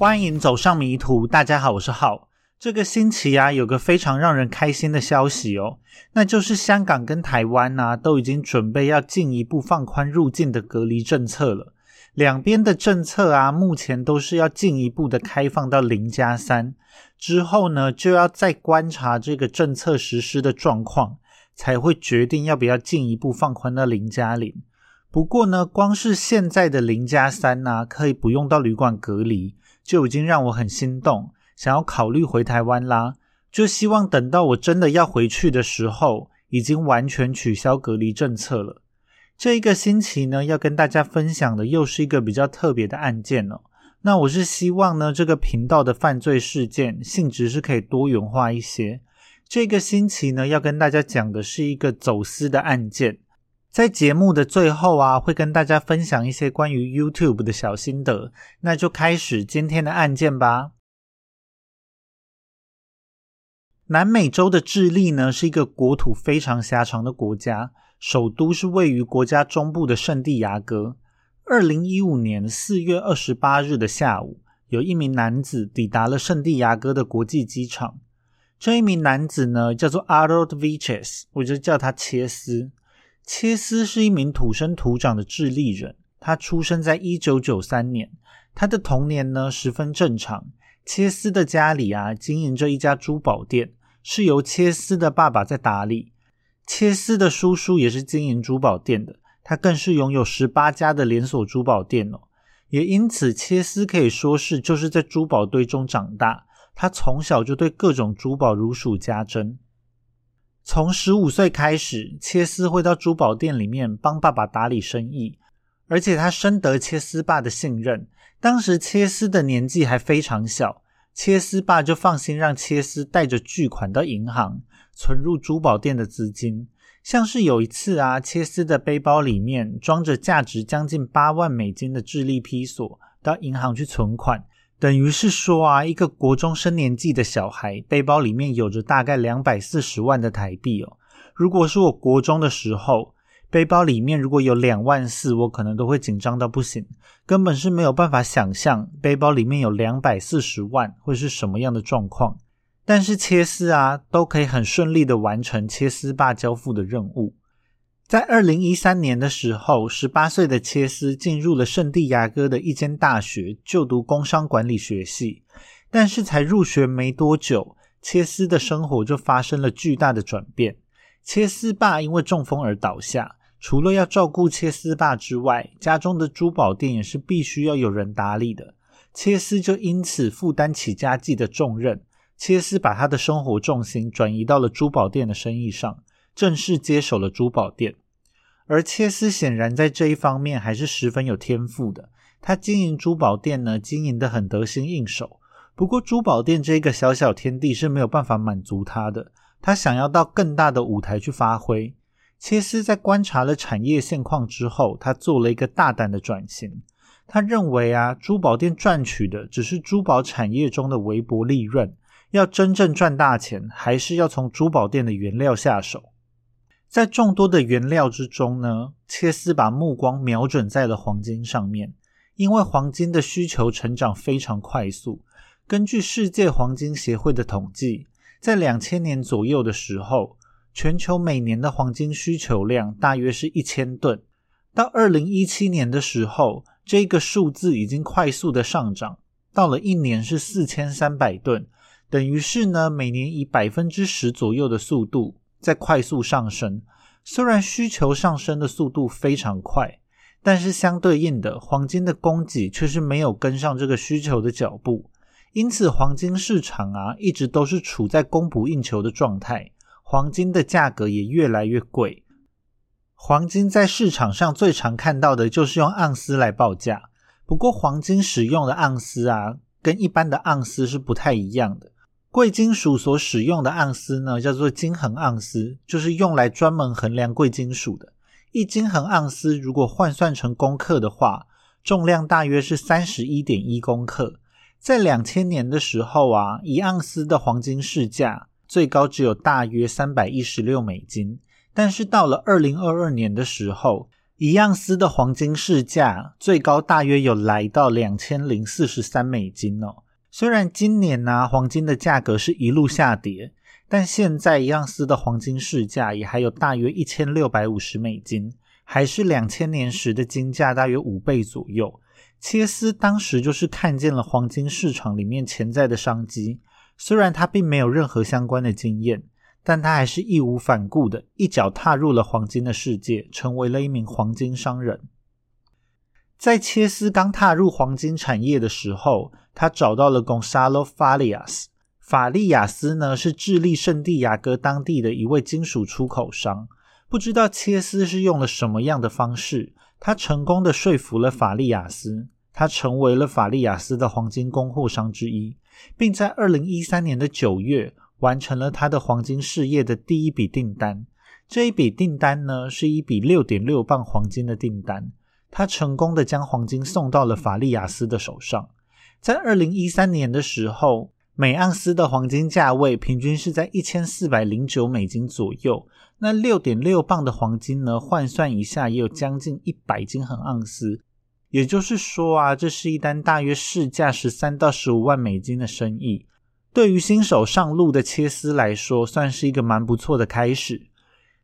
欢迎走上迷途，大家好，我是浩。这个星期啊，有个非常让人开心的消息哦，那就是香港跟台湾呐，都已经准备要进一步放宽入境的隔离政策了。两边的政策啊，目前都是要进一步的开放到零加三，之后呢，就要再观察这个政策实施的状况，才会决定要不要进一步放宽到零加零。不过呢，光是现在的零加三呢，可以不用到旅馆隔离，就已经让我很心动，想要考虑回台湾啦。就希望等到我真的要回去的时候，已经完全取消隔离政策了。这一个星期呢，要跟大家分享的又是一个比较特别的案件哦。那我是希望呢，这个频道的犯罪事件性质是可以多元化一些。这个星期呢，要跟大家讲的是一个走私的案件。在节目的最后啊，会跟大家分享一些关于 YouTube 的小心得。那就开始今天的案件吧。南美洲的智利呢，是一个国土非常狭长的国家。首都是位于国家中部的圣地亚哥。二零一五年四月二十八日的下午，有一名男子抵达了圣地亚哥的国际机场。这一名男子呢，叫做 a r o l d Viches，我就叫他切斯。切斯是一名土生土长的智利人，他出生在一九九三年。他的童年呢，十分正常。切斯的家里啊，经营着一家珠宝店，是由切斯的爸爸在打理。切斯的叔叔也是经营珠宝店的，他更是拥有十八家的连锁珠宝店哦。也因此，切斯可以说是就是在珠宝堆中长大。他从小就对各种珠宝如数家珍。从十五岁开始，切斯会到珠宝店里面帮爸爸打理生意，而且他深得切斯爸的信任。当时切斯的年纪还非常小，切斯爸就放心让切斯带着巨款到银行。存入珠宝店的资金，像是有一次啊，切斯的背包里面装着价值将近八万美金的智利披索，到银行去存款，等于是说啊，一个国中生年纪的小孩背包里面有着大概两百四十万的台币哦。如果是我国中的时候，背包里面如果有两万四，我可能都会紧张到不行，根本是没有办法想象背包里面有两百四十万会是什么样的状况。但是切丝啊，都可以很顺利的完成切丝爸交付的任务。在二零一三年的时候，十八岁的切斯进入了圣地亚哥的一间大学就读工商管理学系。但是才入学没多久，切斯的生活就发生了巨大的转变。切斯爸因为中风而倒下，除了要照顾切斯爸之外，家中的珠宝店也是必须要有人打理的。切斯就因此负担起家计的重任。切斯把他的生活重心转移到了珠宝店的生意上，正式接手了珠宝店。而切斯显然在这一方面还是十分有天赋的。他经营珠宝店呢，经营的很得心应手。不过，珠宝店这个小小天地是没有办法满足他的。他想要到更大的舞台去发挥。切斯在观察了产业现况之后，他做了一个大胆的转型。他认为啊，珠宝店赚取的只是珠宝产业中的微薄利润。要真正赚大钱，还是要从珠宝店的原料下手。在众多的原料之中呢，切斯把目光瞄准在了黄金上面，因为黄金的需求成长非常快速。根据世界黄金协会的统计，在两千年左右的时候，全球每年的黄金需求量大约是一千吨。到二零一七年的时候，这个数字已经快速的上涨，到了一年是四千三百吨。等于是呢，每年以百分之十左右的速度在快速上升。虽然需求上升的速度非常快，但是相对应的，黄金的供给却是没有跟上这个需求的脚步。因此，黄金市场啊，一直都是处在供不应求的状态，黄金的价格也越来越贵。黄金在市场上最常看到的就是用盎司来报价，不过黄金使用的盎司啊，跟一般的盎司是不太一样的。贵金属所使用的盎司呢，叫做金衡盎司，就是用来专门衡量贵金属的。一金衡盎司如果换算成公克的话，重量大约是三十一点一公克。在两千年的时候啊，一盎司的黄金市价最高只有大约三百一十六美金，但是到了二零二二年的时候，一盎司的黄金市价最高大约有来到两千零四十三美金哦。虽然今年呢黄金的价格是一路下跌，但现在一盎司的黄金市价也还有大约一千六百五十美金，还是两千年时的金价大约五倍左右。切斯当时就是看见了黄金市场里面潜在的商机，虽然他并没有任何相关的经验。但他还是义无反顾的一脚踏入了黄金的世界，成为了一名黄金商人。在切斯刚踏入黄金产业的时候，他找到了 Gonzalo Farias。法利亚斯呢是智利圣地亚哥当地的一位金属出口商。不知道切斯是用了什么样的方式，他成功的说服了法利亚斯，他成为了法利亚斯的黄金供货商之一，并在二零一三年的九月。完成了他的黄金事业的第一笔订单。这一笔订单呢，是一笔六点六磅黄金的订单。他成功的将黄金送到了法利亚斯的手上。在二零一三年的时候，每盎司的黄金价位平均是在一千四百零九美金左右。那六点六磅的黄金呢，换算一下也有将近一百斤很盎司。也就是说啊，这是一单大约市价十三到十五万美金的生意。对于新手上路的切斯来说，算是一个蛮不错的开始。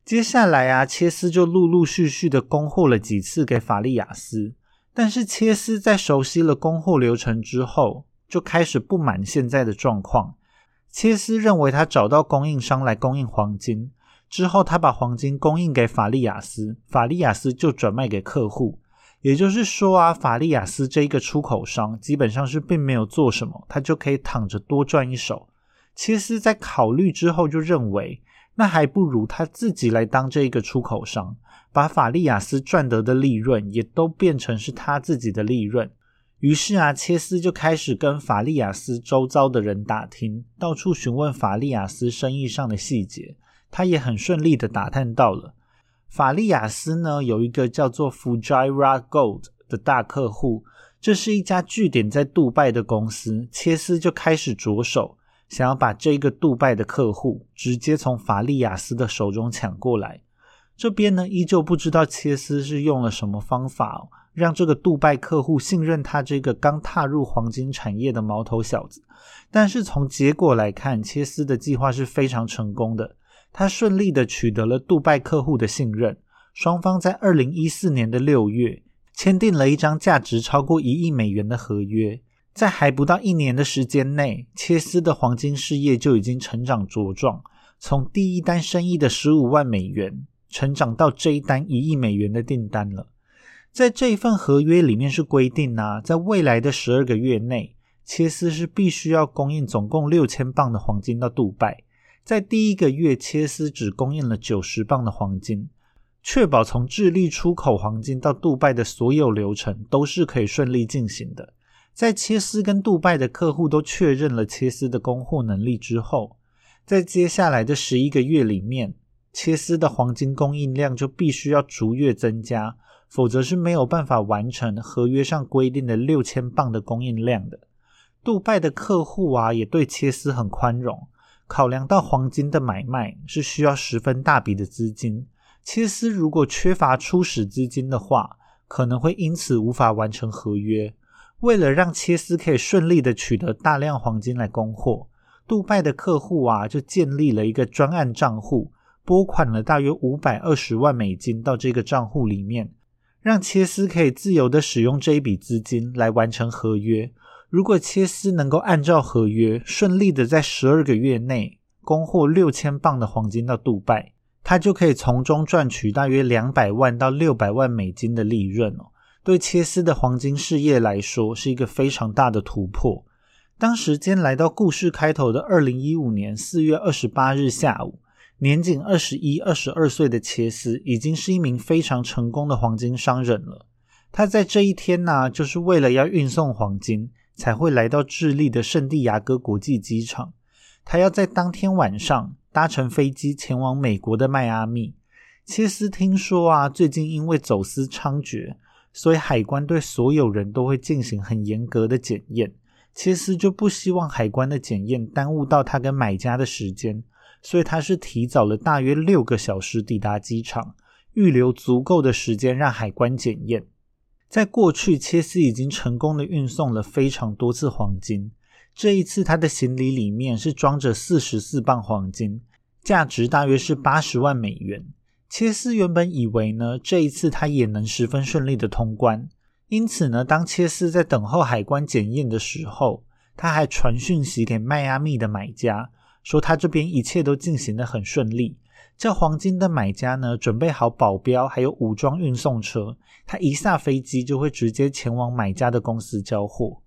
接下来啊，切斯就陆陆续续的供货了几次给法利亚斯。但是切斯在熟悉了供货流程之后，就开始不满现在的状况。切斯认为他找到供应商来供应黄金之后，他把黄金供应给法利亚斯，法利亚斯就转卖给客户。也就是说啊，法利亚斯这一个出口商基本上是并没有做什么，他就可以躺着多赚一手。切斯在考虑之后就认为，那还不如他自己来当这一个出口商，把法利亚斯赚得的利润也都变成是他自己的利润。于是啊，切斯就开始跟法利亚斯周遭的人打听，到处询问法利亚斯生意上的细节。他也很顺利的打探到了。法利亚斯呢有一个叫做 Fujira Gold 的大客户，这是一家据点在杜拜的公司。切斯就开始着手，想要把这个杜拜的客户直接从法利亚斯的手中抢过来。这边呢依旧不知道切斯是用了什么方法，让这个杜拜客户信任他这个刚踏入黄金产业的毛头小子。但是从结果来看，切斯的计划是非常成功的。他顺利的取得了杜拜客户的信任，双方在二零一四年的六月签订了一张价值超过一亿美元的合约。在还不到一年的时间内，切斯的黄金事业就已经成长茁壮，从第一单生意的十五万美元，成长到这一单一亿美元的订单了。在这一份合约里面是规定啊，在未来的十二个月内，切斯是必须要供应总共六千磅的黄金到杜拜。在第一个月，切斯只供应了九十磅的黄金，确保从智利出口黄金到杜拜的所有流程都是可以顺利进行的。在切斯跟杜拜的客户都确认了切斯的供货能力之后，在接下来的十一个月里面，切斯的黄金供应量就必须要逐月增加，否则是没有办法完成合约上规定的六千磅的供应量的。杜拜的客户啊，也对切斯很宽容。考量到黄金的买卖是需要十分大笔的资金，切斯如果缺乏初始资金的话，可能会因此无法完成合约。为了让切斯可以顺利的取得大量黄金来供货，杜拜的客户啊就建立了一个专案账户，拨款了大约五百二十万美金到这个账户里面，让切斯可以自由的使用这一笔资金来完成合约。如果切斯能够按照合约顺利的在十二个月内供货六千磅的黄金到杜拜，他就可以从中赚取大约两百万到六百万美金的利润哦。对切斯的黄金事业来说是一个非常大的突破。当时间来到故事开头的二零一五年四月二十八日下午，年仅二十一、二十二岁的切斯已经是一名非常成功的黄金商人了。他在这一天呢，就是为了要运送黄金。才会来到智利的圣地亚哥国际机场。他要在当天晚上搭乘飞机前往美国的迈阿密。切斯听说啊，最近因为走私猖獗，所以海关对所有人都会进行很严格的检验。切斯就不希望海关的检验耽误到他跟买家的时间，所以他是提早了大约六个小时抵达机场，预留足够的时间让海关检验。在过去，切斯已经成功的运送了非常多次黄金。这一次，他的行李里面是装着四十四磅黄金，价值大约是八十万美元。切斯原本以为呢，这一次他也能十分顺利的通关。因此呢，当切斯在等候海关检验的时候，他还传讯息给迈阿密的买家，说他这边一切都进行的很顺利，叫黄金的买家呢准备好保镖，还有武装运送车，他一下飞机就会直接前往买家的公司交货。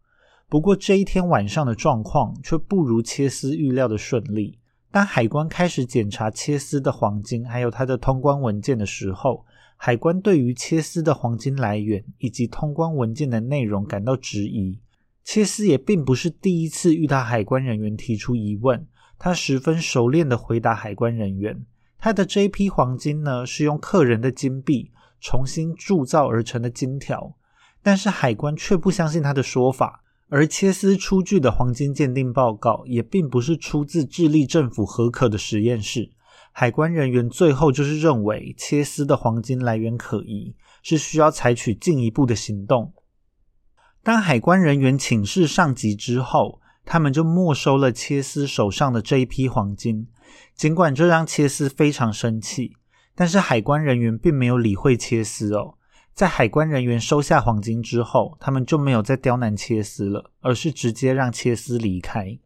不过这一天晚上的状况却不如切斯预料的顺利。当海关开始检查切斯的黄金还有他的通关文件的时候，海关对于切斯的黄金来源以及通关文件的内容感到质疑。切斯也并不是第一次遇到海关人员提出疑问，他十分熟练的回答海关人员，他的这批黄金呢是用客人的金币重新铸造而成的金条，但是海关却不相信他的说法。而切斯出具的黄金鉴定报告也并不是出自智利政府合可的实验室，海关人员最后就是认为切斯的黄金来源可疑，是需要采取进一步的行动。当海关人员请示上级之后，他们就没收了切斯手上的这一批黄金。尽管这让切斯非常生气，但是海关人员并没有理会切斯哦。在海关人员收下黄金之后，他们就没有再刁难切斯了，而是直接让切斯离开。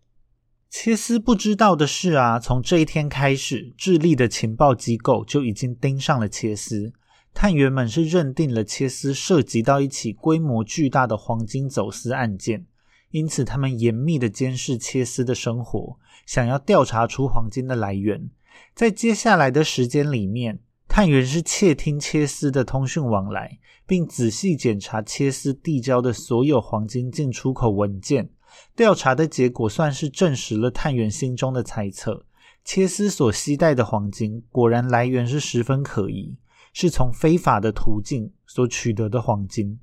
切斯不知道的是啊，从这一天开始，智利的情报机构就已经盯上了切斯。探员们是认定了切斯涉及到一起规模巨大的黄金走私案件，因此他们严密的监视切斯的生活，想要调查出黄金的来源。在接下来的时间里面。探员是窃听切斯的通讯往来，并仔细检查切斯递交的所有黄金进出口文件。调查的结果算是证实了探员心中的猜测：切斯所携带的黄金果然来源是十分可疑，是从非法的途径所取得的黄金。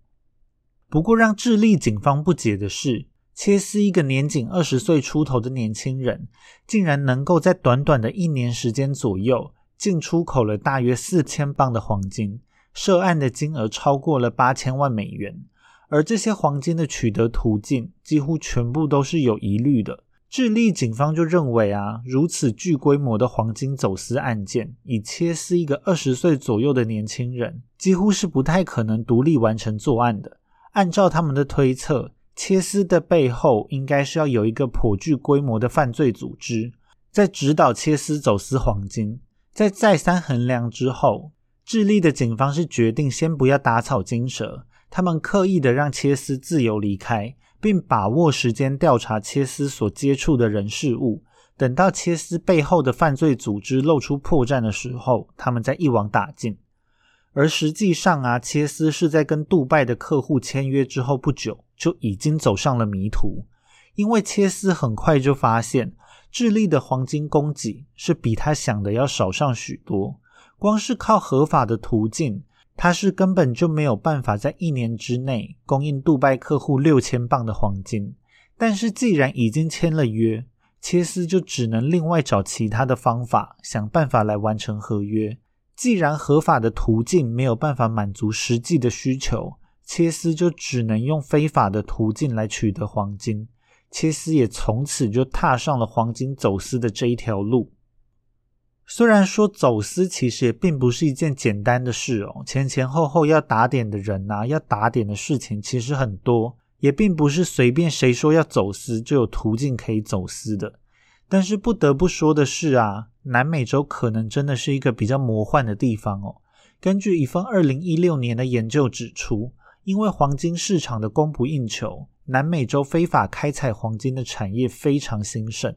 不过，让智利警方不解的是，切斯一个年仅二十岁出头的年轻人，竟然能够在短短的一年时间左右。进出口了大约四千磅的黄金，涉案的金额超过了八千万美元。而这些黄金的取得途径几乎全部都是有疑虑的。智利警方就认为啊，如此巨规模的黄金走私案件，以切斯一个二十岁左右的年轻人，几乎是不太可能独立完成作案的。按照他们的推测，切斯的背后应该是要有一个颇具规模的犯罪组织，在指导切斯走私黄金。在再三衡量之后，智利的警方是决定先不要打草惊蛇。他们刻意的让切斯自由离开，并把握时间调查切斯所接触的人事物。等到切斯背后的犯罪组织露出破绽的时候，他们再一网打尽。而实际上啊，切斯是在跟杜拜的客户签约之后不久，就已经走上了迷途。因为切斯很快就发现。智利的黄金供给是比他想的要少上许多。光是靠合法的途径，他是根本就没有办法在一年之内供应杜拜客户六千磅的黄金。但是既然已经签了约，切斯就只能另外找其他的方法，想办法来完成合约。既然合法的途径没有办法满足实际的需求，切斯就只能用非法的途径来取得黄金。切斯也从此就踏上了黄金走私的这一条路。虽然说走私其实也并不是一件简单的事哦，前前后后要打点的人呐，要打点的事情其实很多，也并不是随便谁说要走私就有途径可以走私的。但是不得不说的是啊，南美洲可能真的是一个比较魔幻的地方哦。根据一份二零一六年的研究指出，因为黄金市场的供不应求。南美洲非法开采黄金的产业非常兴盛，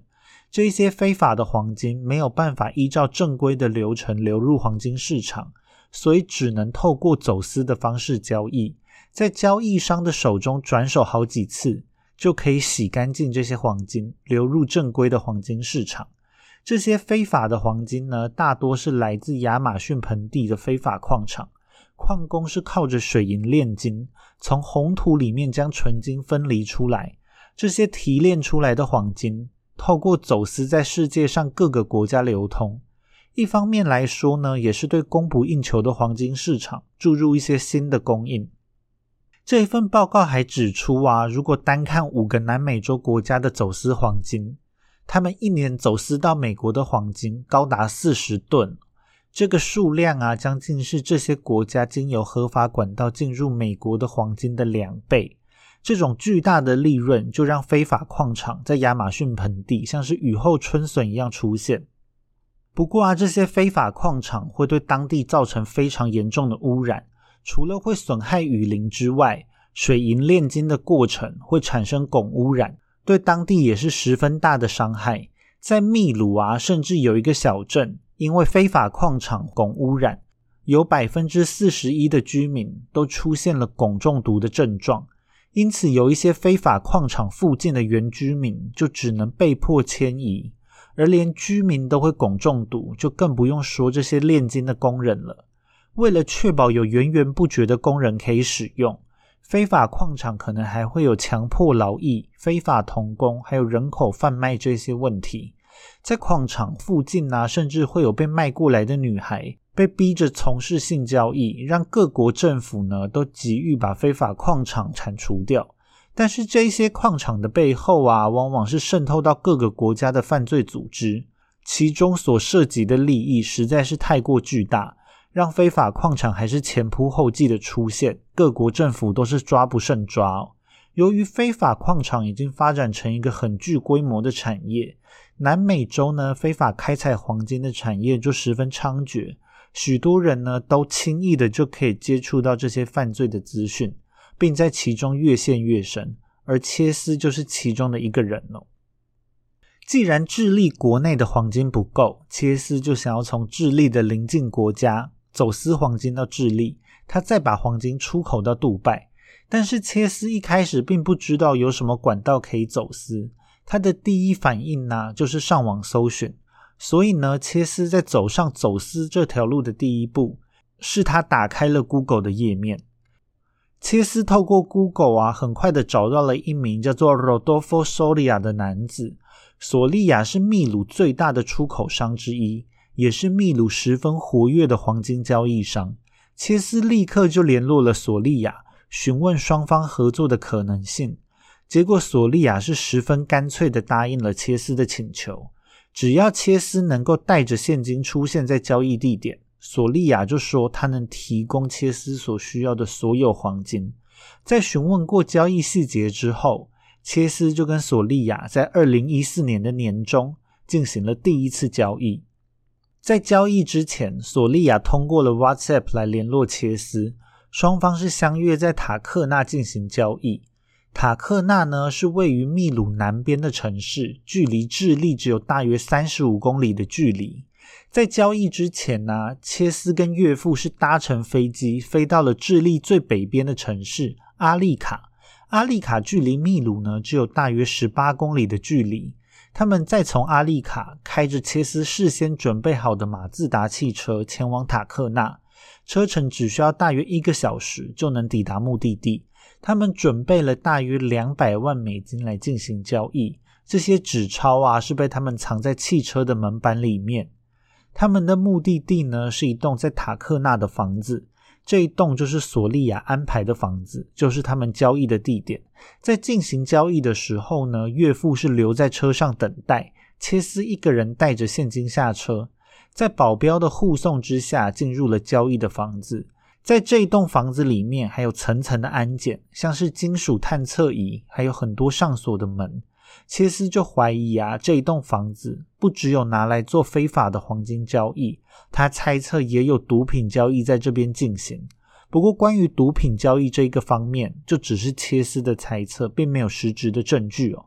这些非法的黄金没有办法依照正规的流程流入黄金市场，所以只能透过走私的方式交易，在交易商的手中转手好几次，就可以洗干净这些黄金，流入正规的黄金市场。这些非法的黄金呢，大多是来自亚马逊盆地的非法矿场。矿工是靠着水银炼金，从红土里面将纯金分离出来。这些提炼出来的黄金，透过走私在世界上各个国家流通。一方面来说呢，也是对供不应求的黄金市场注入一些新的供应。这一份报告还指出啊，如果单看五个南美洲国家的走私黄金，他们一年走私到美国的黄金高达四十吨，这个数量啊，将近是这些国家经由合法管道进入美国的黄金的两倍。这种巨大的利润，就让非法矿场在亚马逊盆地像是雨后春笋一样出现。不过啊，这些非法矿场会对当地造成非常严重的污染。除了会损害雨林之外，水银炼金的过程会产生汞污染，对当地也是十分大的伤害。在秘鲁啊，甚至有一个小镇，因为非法矿场汞污染，有百分之四十一的居民都出现了汞中毒的症状。因此，有一些非法矿场附近的原居民就只能被迫迁移，而连居民都会汞中毒，就更不用说这些炼金的工人了。为了确保有源源不绝的工人可以使用，非法矿场可能还会有强迫劳役、非法童工，还有人口贩卖这些问题。在矿场附近呢，甚至会有被卖过来的女孩被逼着从事性交易，让各国政府呢都急于把非法矿场铲除掉。但是这些矿场的背后啊，往往是渗透到各个国家的犯罪组织，其中所涉及的利益实在是太过巨大。让非法矿场还是前仆后继的出现，各国政府都是抓不胜抓。由于非法矿场已经发展成一个很具规模的产业，南美洲呢非法开采黄金的产业就十分猖獗，许多人呢都轻易的就可以接触到这些犯罪的资讯，并在其中越陷越深。而切斯就是其中的一个人哦。既然智利国内的黄金不够，切斯就想要从智利的邻近国家。走私黄金到智利，他再把黄金出口到杜拜。但是切斯一开始并不知道有什么管道可以走私，他的第一反应呢就是上网搜寻。所以呢，切斯在走上走私这条路的第一步，是他打开了 Google 的页面。切斯透过 Google 啊，很快的找到了一名叫做 Rodolfo Soria 的男子。索利亚是秘鲁最大的出口商之一。也是秘鲁十分活跃的黄金交易商，切斯立刻就联络了索利亚，询问双方合作的可能性。结果，索利亚是十分干脆的答应了切斯的请求，只要切斯能够带着现金出现在交易地点，索利亚就说他能提供切斯所需要的所有黄金。在询问过交易细节之后，切斯就跟索利亚在二零一四年的年中进行了第一次交易。在交易之前，索利亚通过了 WhatsApp 来联络切斯，双方是相约在塔克纳进行交易。塔克纳呢是位于秘鲁南边的城市，距离智利只有大约三十五公里的距离。在交易之前呢，切斯跟岳父是搭乘飞机飞到了智利最北边的城市阿利卡。阿利卡距离秘鲁呢只有大约十八公里的距离。他们再从阿利卡开着切斯事先准备好的马自达汽车前往塔克纳，车程只需要大约一个小时就能抵达目的地。他们准备了大约两百万美金来进行交易，这些纸钞啊是被他们藏在汽车的门板里面。他们的目的地呢是一栋在塔克纳的房子。这一栋就是索利亚安排的房子，就是他们交易的地点。在进行交易的时候呢，岳父是留在车上等待，切斯一个人带着现金下车，在保镖的护送之下进入了交易的房子。在这一栋房子里面，还有层层的安检，像是金属探测仪，还有很多上锁的门。切斯就怀疑啊，这一栋房子不只有拿来做非法的黄金交易，他猜测也有毒品交易在这边进行。不过，关于毒品交易这一个方面，就只是切斯的猜测，并没有实质的证据哦。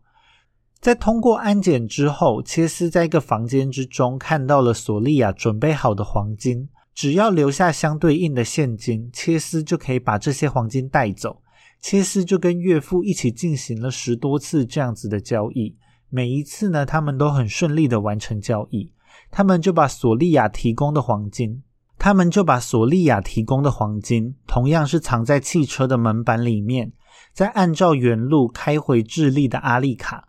在通过安检之后，切斯在一个房间之中看到了索利亚准备好的黄金，只要留下相对应的现金，切斯就可以把这些黄金带走。切斯就跟岳父一起进行了十多次这样子的交易，每一次呢，他们都很顺利的完成交易。他们就把索利亚提供的黄金，他们就把索利亚提供的黄金，同样是藏在汽车的门板里面，再按照原路开回智利的阿利卡。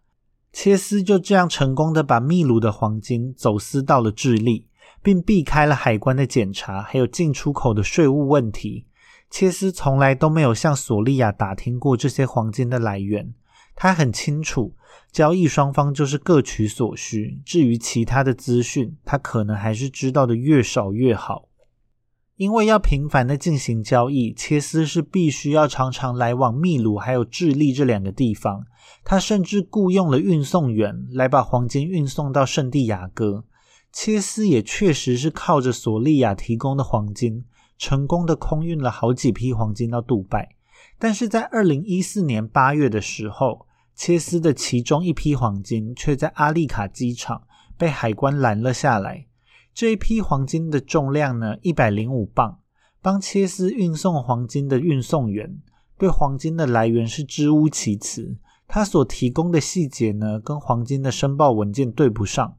切斯就这样成功的把秘鲁的黄金走私到了智利，并避开了海关的检查，还有进出口的税务问题。切斯从来都没有向索利亚打听过这些黄金的来源，他很清楚，交易双方就是各取所需。至于其他的资讯，他可能还是知道的越少越好。因为要频繁的进行交易，切斯是必须要常常来往秘鲁还有智利这两个地方。他甚至雇佣了运送员来把黄金运送到圣地亚哥。切斯也确实是靠着索利亚提供的黄金。成功的空运了好几批黄金到杜拜，但是在二零一四年八月的时候，切斯的其中一批黄金却在阿利卡机场被海关拦了下来。这一批黄金的重量呢，一百零五磅。帮切斯运送黄金的运送员对黄金的来源是支吾其词，他所提供的细节呢，跟黄金的申报文件对不上，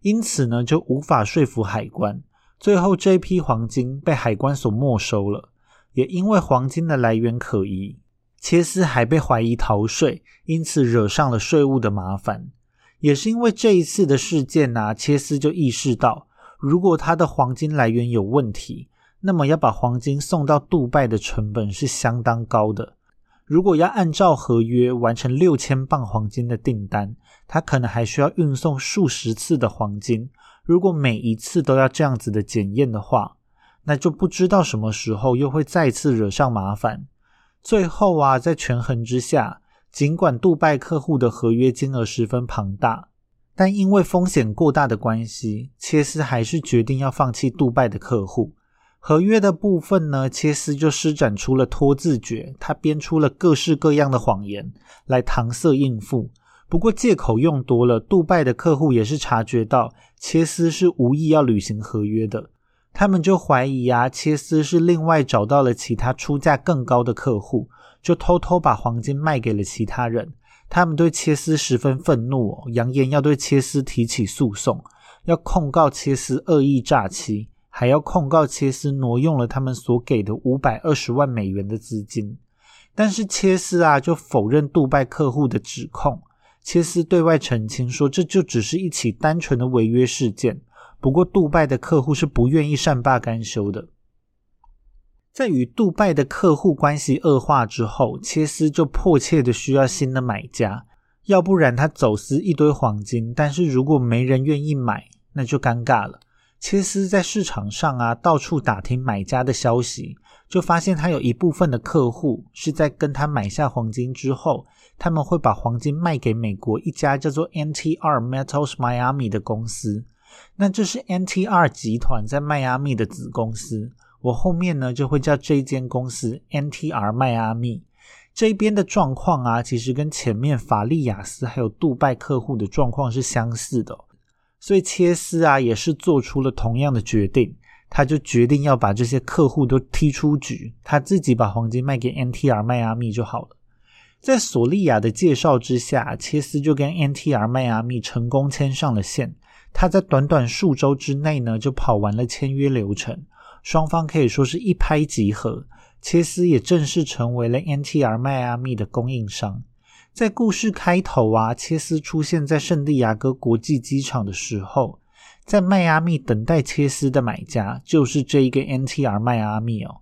因此呢，就无法说服海关。最后，这批黄金被海关所没收了，也因为黄金的来源可疑，切斯还被怀疑逃税，因此惹上了税务的麻烦。也是因为这一次的事件呐，切斯就意识到，如果他的黄金来源有问题，那么要把黄金送到杜拜的成本是相当高的。如果要按照合约完成六千磅黄金的订单，他可能还需要运送数十次的黄金。如果每一次都要这样子的检验的话，那就不知道什么时候又会再次惹上麻烦。最后啊，在权衡之下，尽管杜拜客户的合约金额十分庞大，但因为风险过大的关系，切斯还是决定要放弃杜拜的客户。合约的部分呢，切斯就施展出了拖字诀，他编出了各式各样的谎言来搪塞应付。不过借口用多了，杜拜的客户也是察觉到切斯是无意要履行合约的，他们就怀疑啊，切斯是另外找到了其他出价更高的客户，就偷偷把黄金卖给了其他人。他们对切斯十分愤怒，扬言要对切斯提起诉讼，要控告切斯恶意诈欺，还要控告切斯挪用了他们所给的五百二十万美元的资金。但是切斯啊，就否认杜拜客户的指控。切斯对外澄清说，这就只是一起单纯的违约事件。不过，杜拜的客户是不愿意善罢甘休的。在与杜拜的客户关系恶化之后，切斯就迫切的需要新的买家，要不然他走私一堆黄金，但是如果没人愿意买，那就尴尬了。切斯在市场上啊，到处打听买家的消息，就发现他有一部分的客户是在跟他买下黄金之后。他们会把黄金卖给美国一家叫做 NTR Metals Miami 的公司，那这是 NTR 集团在迈阿密的子公司。我后面呢就会叫这间公司 NTR 迈阿密。这一边的状况啊，其实跟前面法利亚斯还有杜拜客户的状况是相似的，所以切斯啊也是做出了同样的决定，他就决定要把这些客户都踢出局，他自己把黄金卖给 NTR 迈阿密就好了。在索利亚的介绍之下，切斯就跟 NTR 迈阿密成功牵上了线。他在短短数周之内呢，就跑完了签约流程，双方可以说是一拍即合。切斯也正式成为了 NTR 迈阿密的供应商。在故事开头啊，切斯出现在圣地亚哥国际机场的时候，在迈阿密等待切斯的买家就是这一个 NTR 迈阿密哦。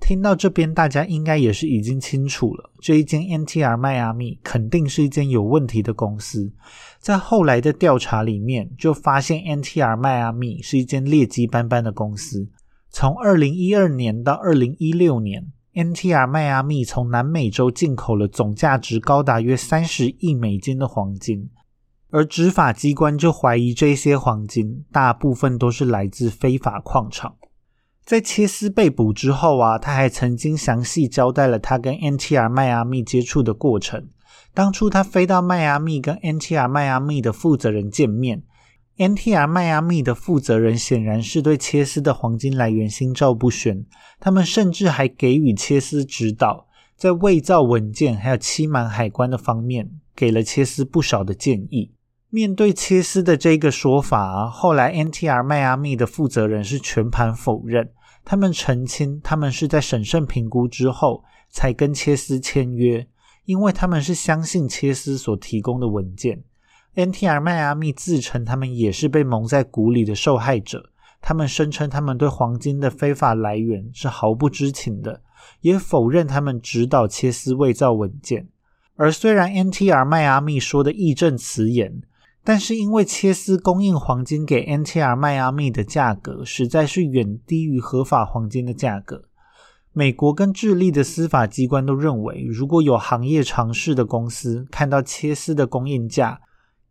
听到这边，大家应该也是已经清楚了，这一间 NTR 迈阿密肯定是一间有问题的公司。在后来的调查里面，就发现 NTR 迈阿密是一间劣迹斑斑的公司。从二零一二年到二零一六年，NTR 迈阿密从南美洲进口了总价值高达约三十亿美金的黄金，而执法机关就怀疑这些黄金大部分都是来自非法矿场。在切斯被捕之后啊，他还曾经详细交代了他跟 NTR 迈阿密接触的过程。当初他飞到迈阿密跟 NTR 迈阿密的负责人见面，NTR 迈阿密的负责人显然是对切斯的黄金来源心照不宣。他们甚至还给予切斯指导，在伪造文件还有欺瞒海关的方面，给了切斯不少的建议。面对切斯的这个说法，后来 NTR 迈阿密的负责人是全盘否认。他们澄清，他们是在审慎评估之后才跟切斯签约，因为他们是相信切斯所提供的文件。NTR 迈阿密自称他们也是被蒙在鼓里的受害者，他们声称他们对黄金的非法来源是毫不知情的，也否认他们指导切斯伪造文件。而虽然 NTR 迈阿密说的义正辞严，但是因为切斯供应黄金给 NTR 迈阿密的价格实在是远低于合法黄金的价格，美国跟智利的司法机关都认为，如果有行业尝试的公司看到切斯的供应价，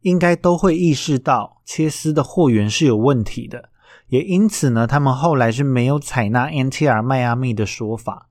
应该都会意识到切斯的货源是有问题的。也因此呢，他们后来是没有采纳 NTR 迈阿密的说法。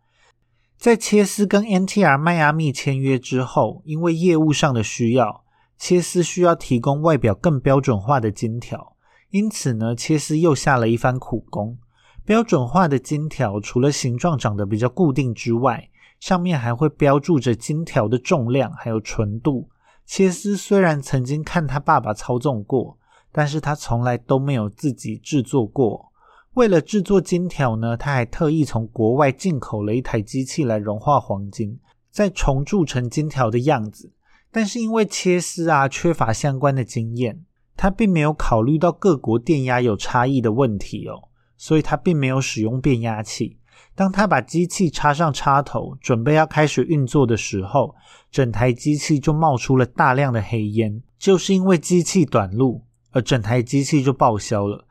在切斯跟 NTR 迈阿密签约之后，因为业务上的需要。切斯需要提供外表更标准化的金条，因此呢，切斯又下了一番苦功。标准化的金条除了形状长得比较固定之外，上面还会标注着金条的重量还有纯度。切斯虽然曾经看他爸爸操纵过，但是他从来都没有自己制作过。为了制作金条呢，他还特意从国外进口了一台机器来融化黄金，再重铸成金条的样子。但是因为切丝啊缺乏相关的经验，他并没有考虑到各国电压有差异的问题哦，所以他并没有使用变压器。当他把机器插上插头，准备要开始运作的时候，整台机器就冒出了大量的黑烟，就是因为机器短路，而整台机器就报销了。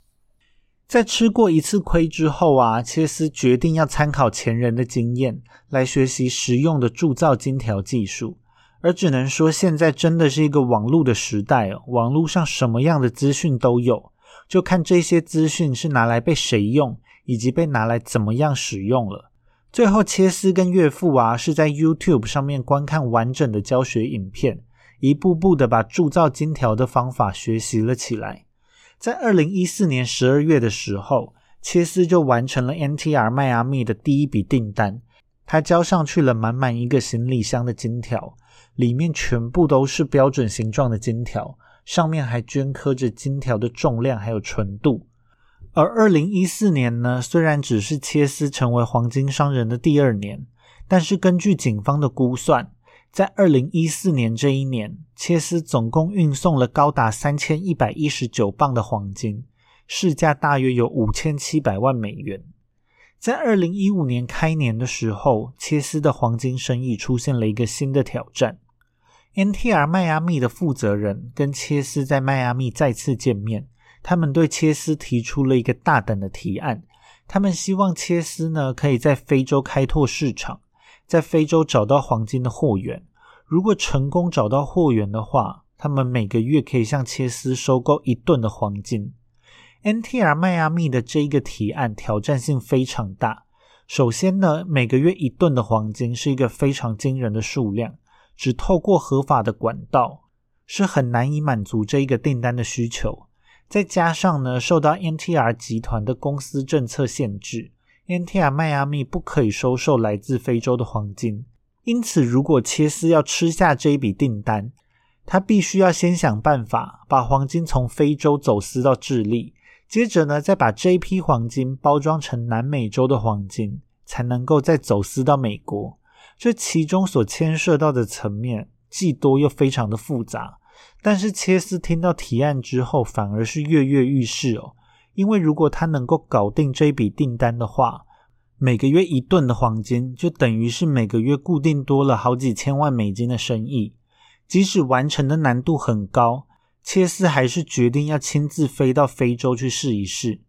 在吃过一次亏之后啊，切斯决定要参考前人的经验，来学习实用的铸造金条技术。而只能说，现在真的是一个网络的时代哦，网络上什么样的资讯都有，就看这些资讯是拿来被谁用，以及被拿来怎么样使用了。最后，切斯跟岳父啊是在 YouTube 上面观看完整的教学影片，一步步的把铸造金条的方法学习了起来。在二零一四年十二月的时候，切斯就完成了 NTR 迈阿密的第一笔订单，他交上去了满满一个行李箱的金条。里面全部都是标准形状的金条，上面还镌刻着金条的重量还有纯度。而二零一四年呢，虽然只是切斯成为黄金商人的第二年，但是根据警方的估算，在二零一四年这一年，切斯总共运送了高达三千一百一十九磅的黄金，市价大约有五千七百万美元。在二零一五年开年的时候，切斯的黄金生意出现了一个新的挑战。NTR 迈阿密的负责人跟切斯在迈阿密再次见面，他们对切斯提出了一个大胆的提案。他们希望切斯呢可以在非洲开拓市场，在非洲找到黄金的货源。如果成功找到货源的话，他们每个月可以向切斯收购一吨的黄金。NTR 迈阿密的这一个提案挑战性非常大。首先呢，每个月一吨的黄金是一个非常惊人的数量。只透过合法的管道是很难以满足这一个订单的需求。再加上呢，受到 NTR 集团的公司政策限制，NTR 迈阿密不可以收受来自非洲的黄金。因此，如果切斯要吃下这一笔订单，他必须要先想办法把黄金从非洲走私到智利，接着呢，再把这一批黄金包装成南美洲的黄金，才能够再走私到美国。这其中所牵涉到的层面既多又非常的复杂，但是切斯听到提案之后，反而是跃跃欲试哦。因为如果他能够搞定这笔订单的话，每个月一吨的黄金，就等于是每个月固定多了好几千万美金的生意。即使完成的难度很高，切斯还是决定要亲自飞到非洲去试一试。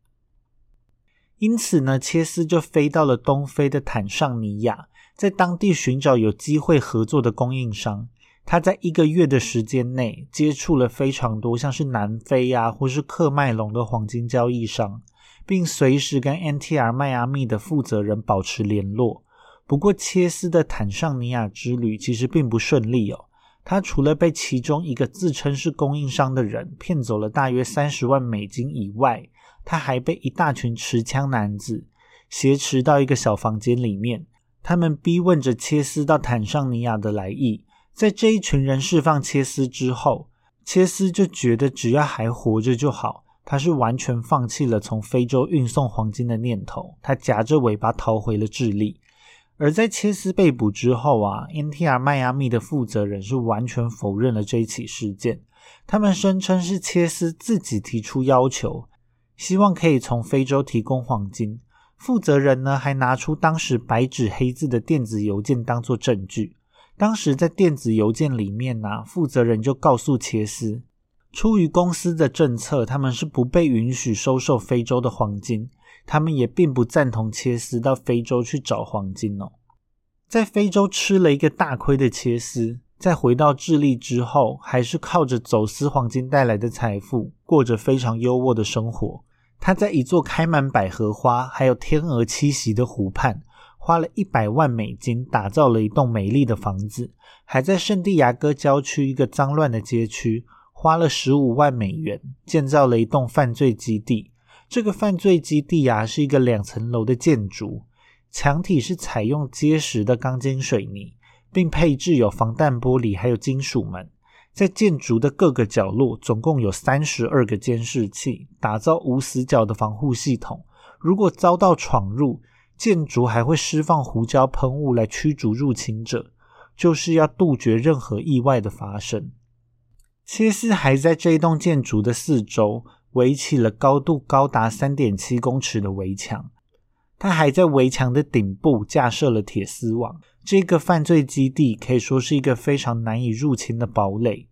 因此呢，切斯就飞到了东非的坦尚尼亚。在当地寻找有机会合作的供应商，他在一个月的时间内接触了非常多像是南非呀或是克麦隆的黄金交易商，并随时跟 NTR 迈阿密的负责人保持联络。不过，切斯的坦尚尼亚之旅其实并不顺利哦。他除了被其中一个自称是供应商的人骗走了大约三十万美金以外，他还被一大群持枪男子挟持到一个小房间里面。他们逼问着切斯到坦桑尼亚的来意，在这一群人释放切斯之后，切斯就觉得只要还活着就好，他是完全放弃了从非洲运送黄金的念头，他夹着尾巴逃回了智利。而在切斯被捕之后啊，NTR 迈阿密的负责人是完全否认了这一起事件，他们声称是切斯自己提出要求，希望可以从非洲提供黄金。负责人呢还拿出当时白纸黑字的电子邮件当做证据。当时在电子邮件里面呢，负责人就告诉切斯，出于公司的政策，他们是不被允许收受非洲的黄金。他们也并不赞同切斯到非洲去找黄金哦。在非洲吃了一个大亏的切斯，在回到智利之后，还是靠着走私黄金带来的财富，过着非常优渥的生活。他在一座开满百合花、还有天鹅栖息的湖畔。花了一百万美金打造了一栋美丽的房子，还在圣地亚哥郊区一个脏乱的街区花了十五万美元建造了一栋犯罪基地。这个犯罪基地啊，是一个两层楼的建筑，墙体是采用结实的钢筋水泥，并配置有防弹玻璃还有金属门。在建筑的各个角落，总共有三十二个监视器，打造无死角的防护系统。如果遭到闯入，建筑还会释放胡椒喷雾来驱逐入侵者，就是要杜绝任何意外的发生。切斯还在这一栋建筑的四周围起了高度高达三点七公尺的围墙，他还在围墙的顶部架设了铁丝网。这个犯罪基地可以说是一个非常难以入侵的堡垒。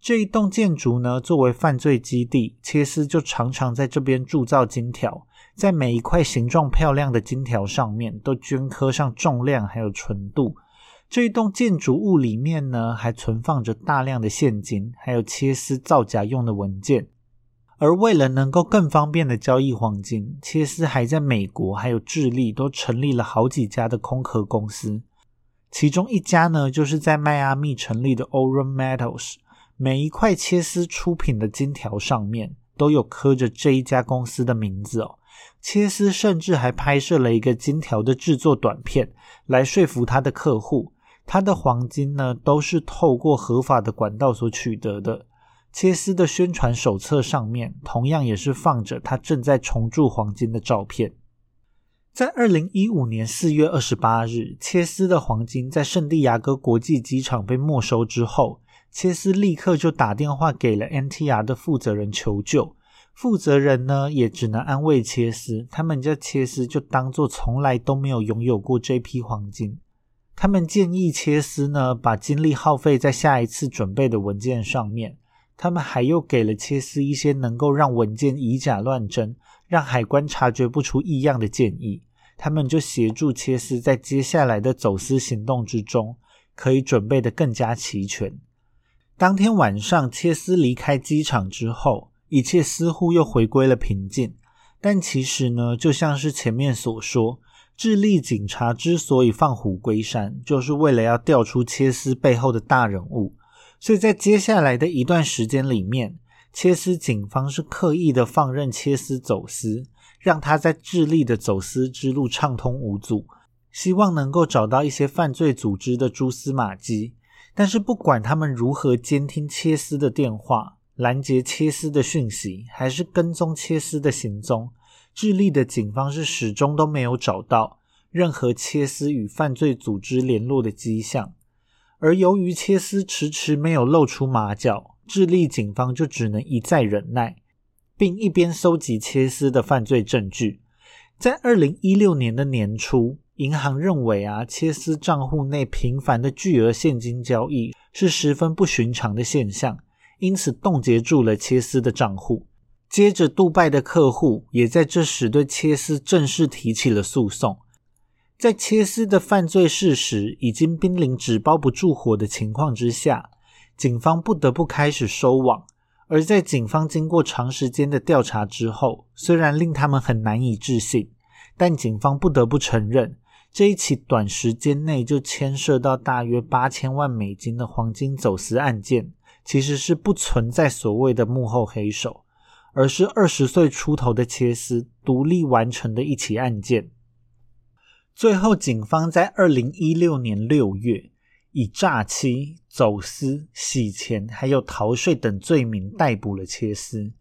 这一栋建筑呢，作为犯罪基地，切斯就常常在这边铸造金条。在每一块形状漂亮的金条上面，都镌刻上重量还有纯度。这一栋建筑物里面呢，还存放着大量的现金，还有切丝造假用的文件。而为了能够更方便的交易黄金，切斯还在美国还有智利都成立了好几家的空壳公司。其中一家呢，就是在迈阿密成立的 Oran Metals。每一块切丝出品的金条上面都有刻着这一家公司的名字哦。切斯甚至还拍摄了一个金条的制作短片，来说服他的客户，他的黄金呢都是透过合法的管道所取得的。切斯的宣传手册上面同样也是放着他正在重铸黄金的照片。在二零一五年四月二十八日，切斯的黄金在圣地亚哥国际机场被没收之后，切斯立刻就打电话给了 NTR 的负责人求救。负责人呢，也只能安慰切斯，他们叫切斯就当做从来都没有拥有过这批黄金。他们建议切斯呢，把精力耗费在下一次准备的文件上面。他们还又给了切斯一些能够让文件以假乱真，让海关察觉不出异样的建议。他们就协助切斯在接下来的走私行动之中，可以准备的更加齐全。当天晚上，切斯离开机场之后。一切似乎又回归了平静，但其实呢，就像是前面所说，智利警察之所以放虎归山，就是为了要调出切斯背后的大人物。所以在接下来的一段时间里面，切斯警方是刻意的放任切斯走私，让他在智利的走私之路畅通无阻，希望能够找到一些犯罪组织的蛛丝马迹。但是不管他们如何监听切斯的电话，拦截切斯的讯息，还是跟踪切斯的行踪？智利的警方是始终都没有找到任何切斯与犯罪组织联络的迹象。而由于切斯迟迟没有露出马脚，智利警方就只能一再忍耐，并一边搜集切斯的犯罪证据。在二零一六年的年初，银行认为啊，切斯账户内频繁的巨额现金交易是十分不寻常的现象。因此冻结住了切斯的账户。接着，杜拜的客户也在这时对切斯正式提起了诉讼。在切斯的犯罪事实已经濒临纸包不住火的情况之下，警方不得不开始收网。而在警方经过长时间的调查之后，虽然令他们很难以置信，但警方不得不承认，这一起短时间内就牵涉到大约八千万美金的黄金走私案件。其实是不存在所谓的幕后黑手，而是二十岁出头的切斯独立完成的一起案件。最后，警方在二零一六年六月以诈欺、走私、洗钱还有逃税等罪名逮捕了切斯。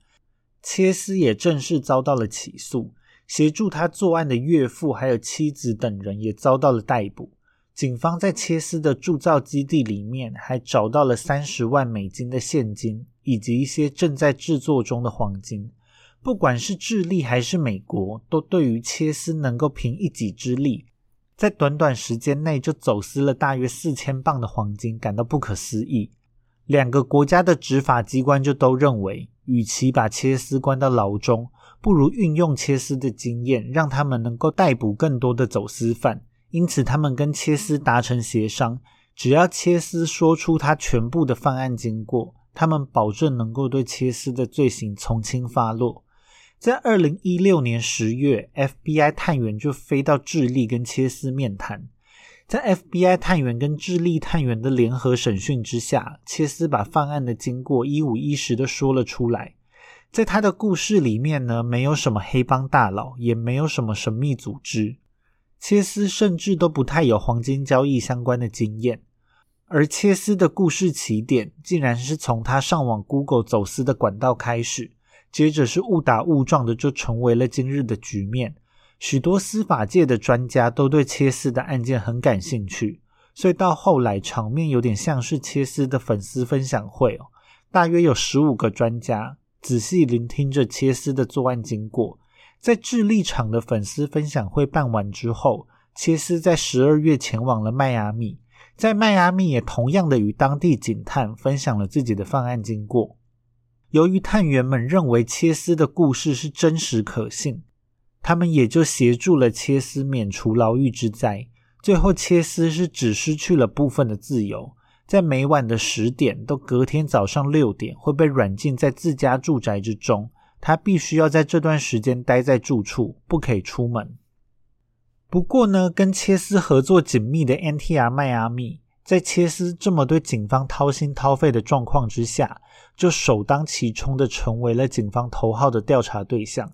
切斯也正式遭到了起诉，协助他作案的岳父还有妻子等人也遭到了逮捕。警方在切斯的铸造基地里面还找到了三十万美金的现金，以及一些正在制作中的黄金。不管是智利还是美国，都对于切斯能够凭一己之力，在短短时间内就走私了大约四千磅的黄金，感到不可思议。两个国家的执法机关就都认为，与其把切斯关到牢中，不如运用切斯的经验，让他们能够逮捕更多的走私犯。因此，他们跟切斯达成协商，只要切斯说出他全部的犯案经过，他们保证能够对切斯的罪行从轻发落。在二零一六年十月，FBI 探员就飞到智利跟切斯面谈。在 FBI 探员跟智利探员的联合审讯之下，切斯把犯案的经过一五一十的说了出来。在他的故事里面呢，没有什么黑帮大佬，也没有什么神秘组织。切斯甚至都不太有黄金交易相关的经验。而切斯的故事起点，竟然是从他上网 Google 走私的管道开始，接着是误打误撞的就成为了今日的局面。许多司法界的专家都对切斯的案件很感兴趣，所以到后来场面有点像是切斯的粉丝分享会哦，大约有十五个专家。仔细聆听着切斯的作案经过，在智利场的粉丝分享会办完之后，切斯在十二月前往了迈阿密，在迈阿密也同样的与当地警探分享了自己的犯案经过。由于探员们认为切斯的故事是真实可信，他们也就协助了切斯免除牢狱之灾。最后，切斯是只失去了部分的自由。在每晚的十点到隔天早上六点会被软禁在自家住宅之中，他必须要在这段时间待在住处，不可以出门。不过呢，跟切斯合作紧密的 NTR 迈阿密，在切斯这么对警方掏心掏肺的状况之下，就首当其冲的成为了警方头号的调查对象。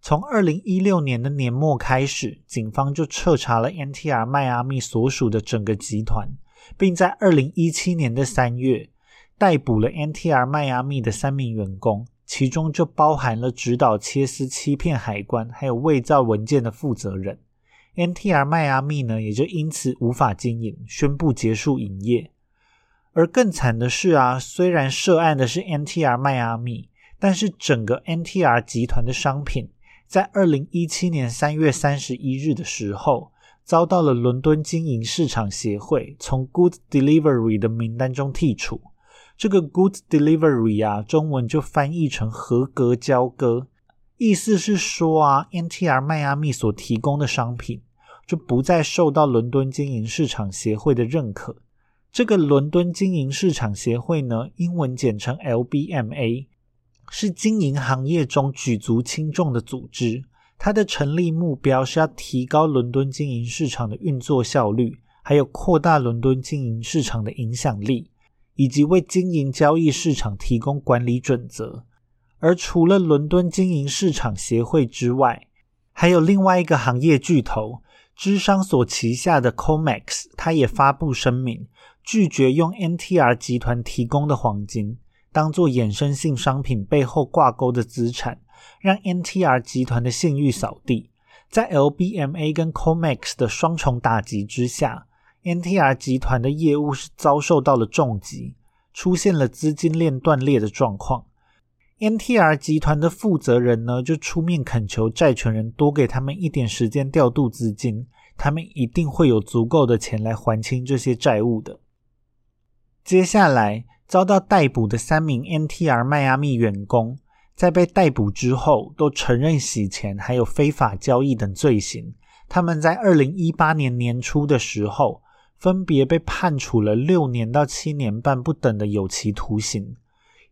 从二零一六年的年末开始，警方就彻查了 NTR 迈阿密所属的整个集团。并在二零一七年的三月逮捕了 NTR 迈阿密的三名员工，其中就包含了指导切斯欺骗海关还有伪造文件的负责人。NTR 迈阿密呢，也就因此无法经营，宣布结束营业。而更惨的是啊，虽然涉案的是 NTR 迈阿密，但是整个 NTR 集团的商品在二零一七年三月三十一日的时候。遭到了伦敦经营市场协会从 Good Delivery 的名单中剔除。这个 Good Delivery 啊，中文就翻译成合格交割，意思是说啊，NTR 迈阿密所提供的商品就不再受到伦敦经营市场协会的认可。这个伦敦经营市场协会呢，英文简称 LBMA，是经营行业中举足轻重的组织。它的成立目标是要提高伦敦经营市场的运作效率，还有扩大伦敦经营市场的影响力，以及为经营交易市场提供管理准则。而除了伦敦经营市场协会之外，还有另外一个行业巨头芝商所旗下的 Comex，它也发布声明，拒绝用 NTR 集团提供的黄金当做衍生性商品背后挂钩的资产。让 NTR 集团的信誉扫地，在 LBMA 跟 Comex 的双重打击之下，NTR 集团的业务是遭受到了重击，出现了资金链断裂的状况。NTR 集团的负责人呢，就出面恳求债权人多给他们一点时间调度资金，他们一定会有足够的钱来还清这些债务的。接下来遭到逮捕的三名 NTR 迈阿密员工。在被逮捕之后，都承认洗钱还有非法交易等罪行。他们在二零一八年年初的时候，分别被判处了六年到七年半不等的有期徒刑。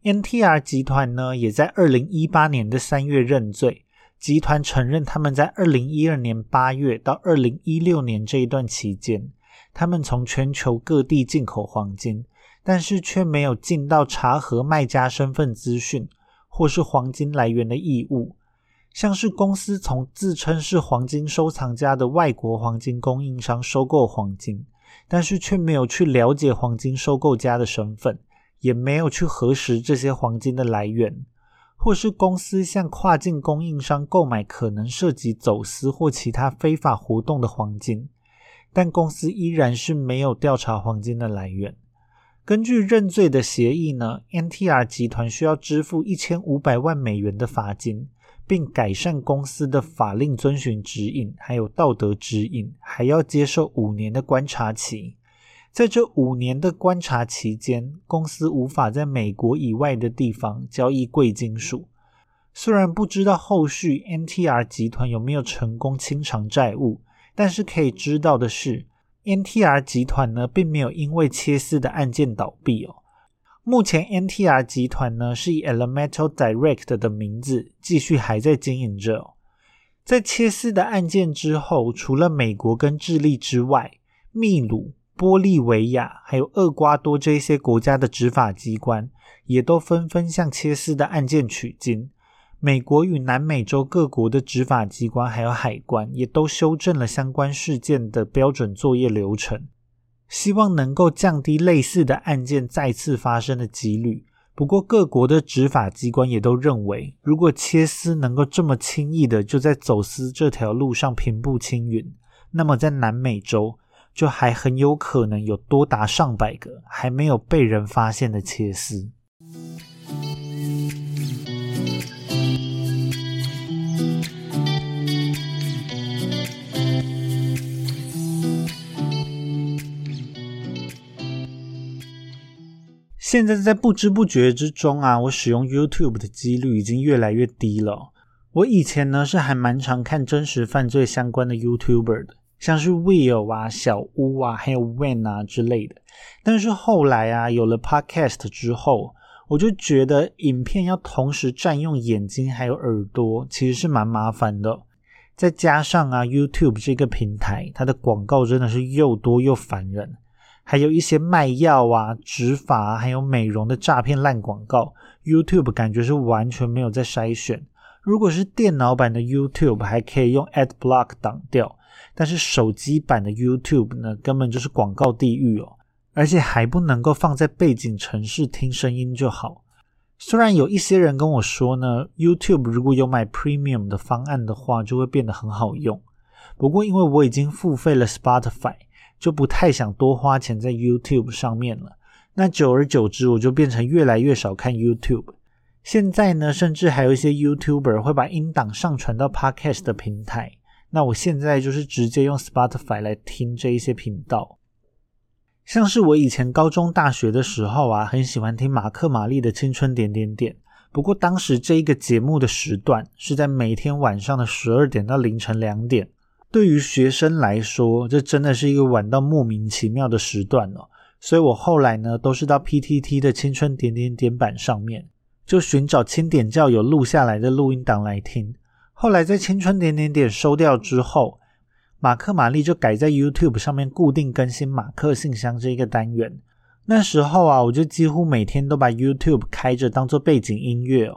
NTR 集团呢，也在二零一八年的三月认罪。集团承认，他们在二零一二年八月到二零一六年这一段期间，他们从全球各地进口黄金，但是却没有尽到查核卖家身份资讯。或是黄金来源的义务，像是公司从自称是黄金收藏家的外国黄金供应商收购黄金，但是却没有去了解黄金收购家的身份，也没有去核实这些黄金的来源；或是公司向跨境供应商购买可能涉及走私或其他非法活动的黄金，但公司依然是没有调查黄金的来源。根据认罪的协议呢，NTR 集团需要支付一千五百万美元的罚金，并改善公司的法令遵循指引，还有道德指引，还要接受五年的观察期。在这五年的观察期间，公司无法在美国以外的地方交易贵金属。虽然不知道后续 NTR 集团有没有成功清偿债务，但是可以知道的是，NTR 集团呢并没有因为切丝的案件倒闭哦。目前 NTR 集团呢是以 Elemental Direct 的名字继续还在经营着。在切丝的案件之后，除了美国跟智利之外，秘鲁。玻利维亚还有厄瓜多这些国家的执法机关，也都纷纷向切斯的案件取经。美国与南美洲各国的执法机关还有海关，也都修正了相关事件的标准作业流程，希望能够降低类似的案件再次发生的几率。不过，各国的执法机关也都认为，如果切斯能够这么轻易的就在走私这条路上平步青云，那么在南美洲。就还很有可能有多达上百个还没有被人发现的切丝。现在在不知不觉之中啊，我使用 YouTube 的几率已经越来越低了。我以前呢是还蛮常看真实犯罪相关的 YouTuber 的。像是 Will 啊、小屋啊，还有 When 啊之类的。但是后来啊，有了 Podcast 之后，我就觉得影片要同时占用眼睛还有耳朵，其实是蛮麻烦的。再加上啊，YouTube 这个平台，它的广告真的是又多又烦人，还有一些卖药啊、植发还有美容的诈骗烂广告，YouTube 感觉是完全没有在筛选。如果是电脑版的 YouTube，还可以用 Ad Block 挡掉。但是手机版的 YouTube 呢，根本就是广告地狱哦，而且还不能够放在背景城市听声音就好。虽然有一些人跟我说呢，YouTube 如果有买 Premium 的方案的话，就会变得很好用。不过因为我已经付费了 Spotify，就不太想多花钱在 YouTube 上面了。那久而久之，我就变成越来越少看 YouTube。现在呢，甚至还有一些 YouTuber 会把音档上传到 Podcast 的平台。那我现在就是直接用 Spotify 来听这一些频道，像是我以前高中、大学的时候啊，很喜欢听马克·玛丽的《青春点点点》。不过当时这一个节目的时段是在每天晚上的十二点到凌晨两点，对于学生来说，这真的是一个晚到莫名其妙的时段哦。所以我后来呢，都是到 PTT 的《青春点点点》版上面，就寻找清点教友录下来的录音档来听。后来在青春点点点收掉之后，马克玛丽就改在 YouTube 上面固定更新马克信箱这一个单元。那时候啊，我就几乎每天都把 YouTube 开着当做背景音乐。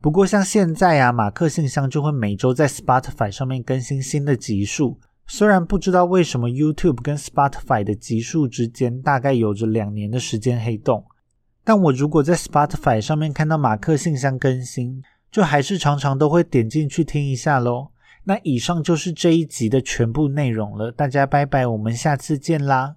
不过像现在啊，马克信箱就会每周在 Spotify 上面更新新的集数。虽然不知道为什么 YouTube 跟 Spotify 的集数之间大概有着两年的时间黑洞，但我如果在 Spotify 上面看到马克信箱更新，就还是常常都会点进去听一下喽。那以上就是这一集的全部内容了，大家拜拜，我们下次见啦。